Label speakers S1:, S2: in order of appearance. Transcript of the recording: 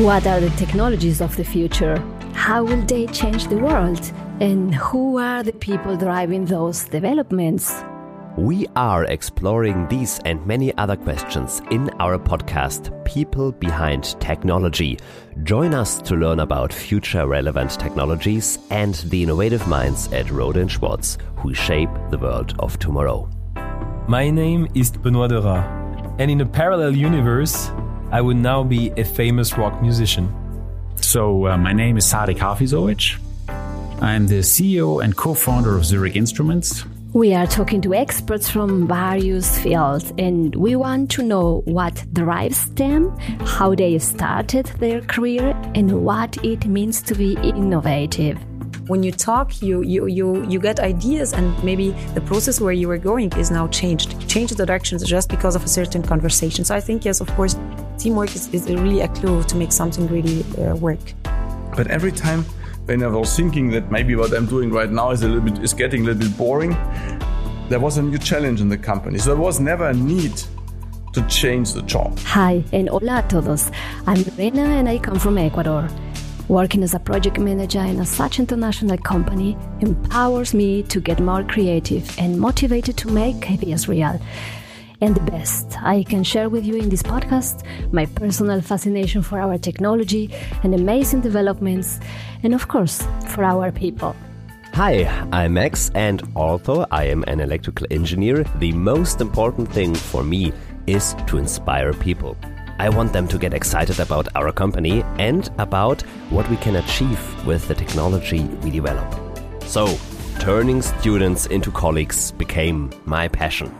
S1: What are the technologies of the future? How will they change the world? And who are the people driving those developments?
S2: We are exploring these and many other questions in our podcast, People Behind Technology. Join us to learn about future relevant technologies and the innovative minds at Rohde & Schwarz who shape the world of tomorrow.
S3: My name is Benoit Derat, and in a parallel universe, I would now be a famous rock musician.
S4: So, uh, my name is Sadik Hafizovic. I'm the CEO and co founder of Zurich Instruments.
S1: We are talking to experts from various fields, and we want to know what drives them, how they started their career, and what it means to be innovative.
S5: When you talk, you you you you get ideas, and maybe the process where you were going is now changed. Change the directions just because of a certain conversation. So I think yes, of course, teamwork is, is really a clue to make something really uh, work.
S6: But every time when I was thinking that maybe what I'm doing right now is a little bit is getting a little bit boring, there was a new challenge in the company. So there was never a need to change the job.
S1: Hi and hola a todos. I'm Lorena and I come from Ecuador. Working as a project manager in a such international company empowers me to get more creative and motivated to make ideas real and the best. I can share with you in this podcast my personal fascination for our technology and amazing developments, and of course, for our people.
S2: Hi, I'm Max, and although I am an electrical engineer, the most important thing for me is to inspire people. I want them to get excited about our company and about what we can achieve with the technology we develop. So, turning students into colleagues became my passion.